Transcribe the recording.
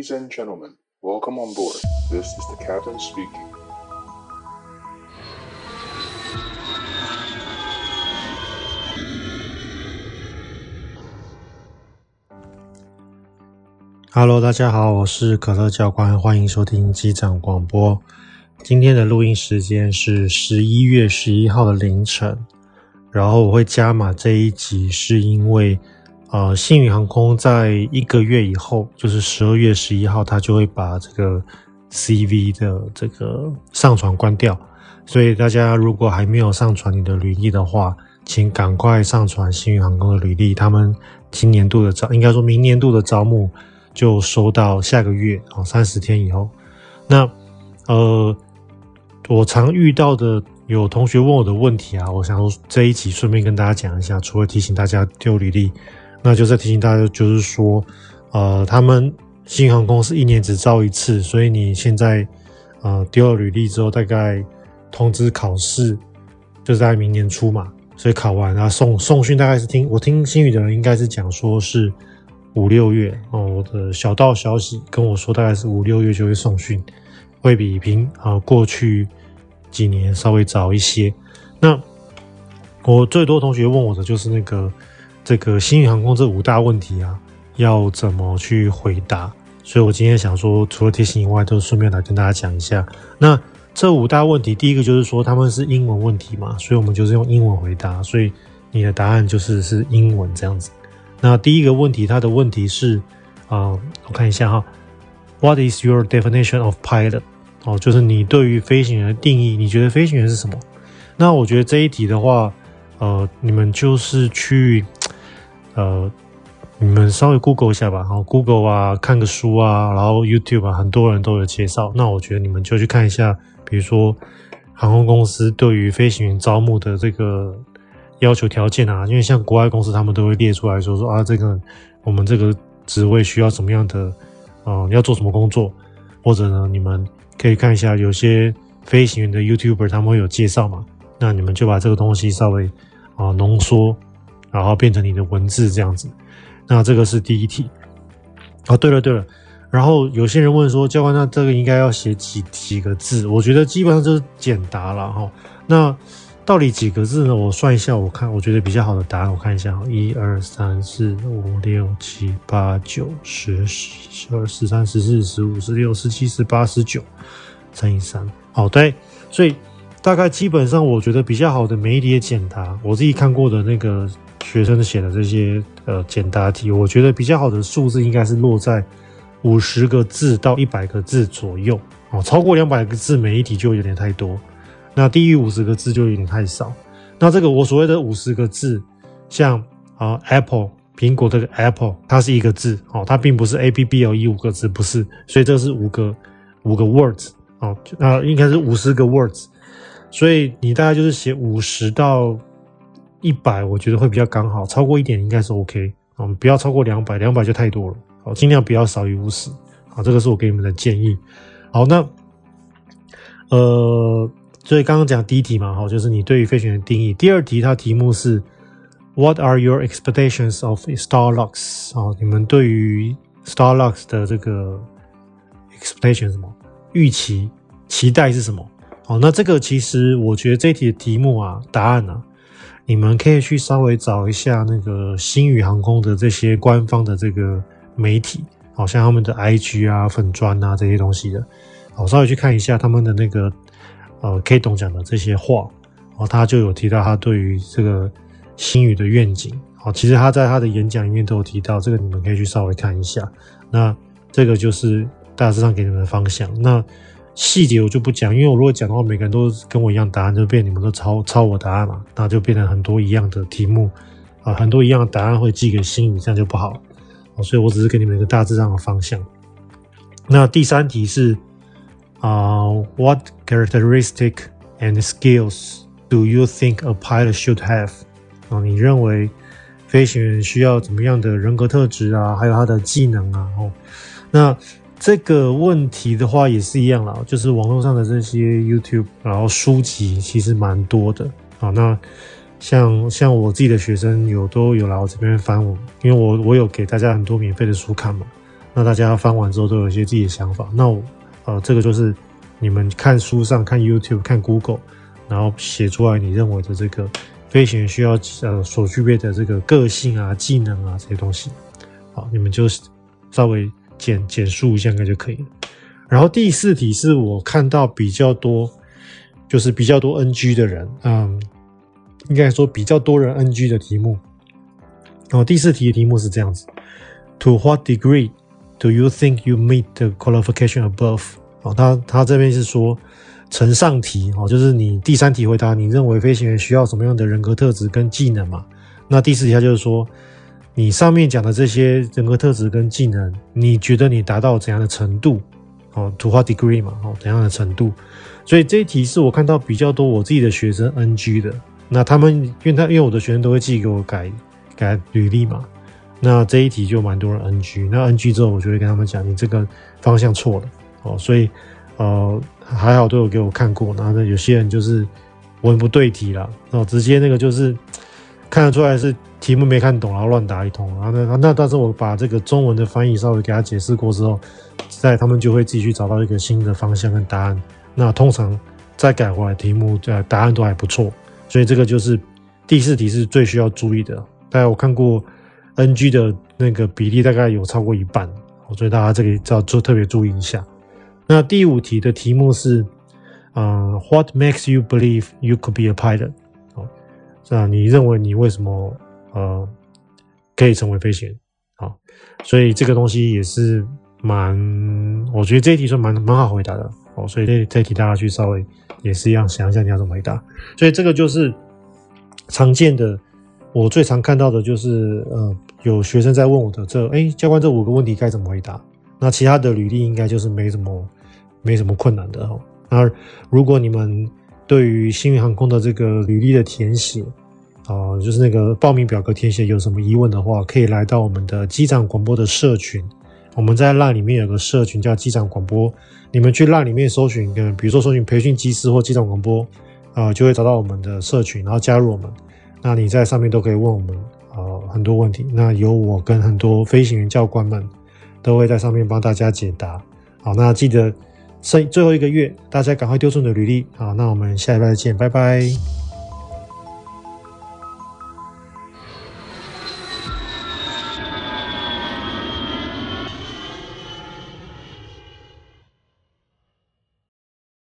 Ladies and gentlemen, welcome on board. This is the captain speaking. Hello，大家好，我是可乐教官，欢迎收听机长广播。今天的录音时间是十一月十一号的凌晨，然后我会加码这一集，是因为。呃，星宇航空在一个月以后，就是十二月十一号，它就会把这个 CV 的这个上传关掉。所以大家如果还没有上传你的履历的话，请赶快上传星宇航空的履历。他们今年度的招，应该说明年度的招募就收到下个月哦，三十天以后。那呃，我常遇到的有同学问我的问题啊，我想说这一集顺便跟大家讲一下，除了提醒大家丢履历。那就再提醒大家，就是说，呃，他们新航空是一年只招一次，所以你现在呃丢了履历之后，大概通知考试就在明年初嘛，所以考完然后送送训大概是听我听新宇的人应该是讲说是五六月哦，我的小道消息跟我说大概是五六月就会送训，会比平啊、过去几年稍微早一些。那我最多同学问我的就是那个。这个星宇航空这五大问题啊，要怎么去回答？所以我今天想说，除了提醒以外，都顺便来跟大家讲一下。那这五大问题，第一个就是说他们是英文问题嘛，所以我们就是用英文回答，所以你的答案就是是英文这样子。那第一个问题，它的问题是啊、我看一下哈，What is your definition of pilot？哦，就是你对于飞行员的定义，你觉得飞行员是什么？那我觉得这一题的话，呃，你们就是去。呃，你们稍微 Google 一下吧，然后 Google 啊，看个书啊，然后 YouTube 啊，很多人都有介绍。那我觉得你们就去看一下，比如说航空公司对于飞行员招募的这个要求条件啊，因为像国外公司他们都会列出来说说啊，这个我们这个职位需要什么样的，呃，要做什么工作，或者呢，你们可以看一下有些飞行员的 YouTuber 他们会有介绍嘛，那你们就把这个东西稍微啊浓缩。然后变成你的文字这样子，那这个是第一题。哦，对了对了，然后有些人问说，教官，那这个应该要写几几个字？我觉得基本上就是简答了哈。那到底几个字呢？我算一下，我看我觉得比较好的答案，我看一下，一二三四五六七八九十十二十三十四十五十六十七十八十九乘以三。好，对，所以大概基本上我觉得比较好的每一题的简答，我自己看过的那个。学生写的这些呃简答题，我觉得比较好的数字应该是落在五十个字到一百个字左右哦，超过两百个字每一题就有点太多，那低于五十个字就有点太少。那这个我所谓的五十个字，像啊 Apple 苹果这个 Apple，它是一个字哦，它并不是 A P P L E 五个字，不是，所以这是五个五个 words 哦，那应该是五十个 words，所以你大概就是写五十到。一百我觉得会比较刚好，超过一点应该是 OK，我们，不要超过两百，两百就太多了，好，尽量不要少于五十，好，这个是我给你们的建议。好，那呃，所以刚刚讲第一题嘛，好，就是你对于飞行员的定义。第二题它题目是 What are your expectations of Starlux？啊，你们对于 Starlux 的这个 expectation 什么？预期、期待是什么？好，那这个其实我觉得这一题的题目啊，答案呢、你们可以去稍微找一下那个星宇航空的这些官方的这个媒体，好像他们的 IG 啊、粉专啊这些东西的，好，稍微去看一下他们的那个呃 K 董讲的这些话，哦，他就有提到他对于这个星宇的愿景，好，其实他在他的演讲里面都有提到，这个你们可以去稍微看一下，那这个就是大致上给你们的方向，那。细节我就不讲，因为我如果讲的话，每个人都跟我一样答案，就变你们都抄抄我答案嘛，那就变成很多一样的题目啊，很多一样的答案会寄给新宇，这样就不好。所以我只是给你们一个大致上的方向。那第三题是啊，What characteristic and skills do you think a pilot should have？啊，你认为飞行员需要怎么样的人格特质啊，还有他的技能啊？哦，那。这个问题的话也是一样啦，就是网络上的这些 YouTube，然后书籍其实蛮多的啊。那像像我自己的学生有都有来我这边翻我，因为我我有给大家很多免费的书看嘛。那大家翻完之后都有一些自己的想法。那我呃，这个就是你们看书上、看 YouTube、看 Google，然后写出来你认为的这个飞行员需要呃所具备的这个个性啊、技能啊这些东西。好，你们就稍微简简述一下应该就可以了。然后第四题是我看到比较多，就是比较多 NG 的人，嗯，应该说比较多人 NG 的题目。然后，第四题的题目是这样子：To what degree do you think you meet the qualification above？哦，他他这边是说呈上题哦，就是你第三题回答你认为飞行员需要什么样的人格特质跟技能嘛？那第四题他就是说你上面讲的这些人格特质跟技能，你觉得你达到怎样的程度？哦图画 degree 嘛？哦，怎样的程度？所以这一题是我看到比较多我自己的学生 NG 的。那他们因为他因为我的学生都会寄给我改。改履历嘛，那这一题就蛮多人 NG，那 NG 之后我就会跟他们讲，你这个方向错了哦，所以呃还好都有给我看过，然后呢有些人就是文不对题了，哦直接那个就是看得出来是题目没看懂，然后乱答一通，然后那那但是我把这个中文的翻译稍微给他解释过之后，在他们就会自己去找到一个新的方向跟答案，那通常再改回来题目呃答案都还不错，所以这个就是第四题是最需要注意的。大家我看过 NG 的那个比例大概有超过一半，所以大家这里要做特别注意一下。那第五题的题目是，嗯，What makes you believe you could be a pilot？哦，这样你认为你为什么呃可以成为飞行员？好，所以这个东西也是蛮，我觉得这一题算蛮蛮好回答的哦。所以这这一题大家去稍微也是一样想一下你要怎么回答。所以这个就是常见的。我最常看到的就是，呃，有学生在问我的这，哎，教官这五个问题该怎么回答？那其他的履历应该就是没什么，没什么困难的哈。那如果你们对于星宇航空的这个履历的填写，呃，就是那个报名表格填写有什么疑问的话，可以来到我们的机长广播的社群。我们在浪里面有个社群叫机长广播，你们去浪里面搜寻，跟比如说搜寻培训机师或机长广播，啊、呃，就会找到我们的社群，然后加入我们。那你在上面都可以问我们呃很多问题，那有我跟很多飞行员教官们都会在上面帮大家解答。好，那记得剩最后一个月，大家赶快丢出你的履历。好，那我们下礼拜再见，拜拜。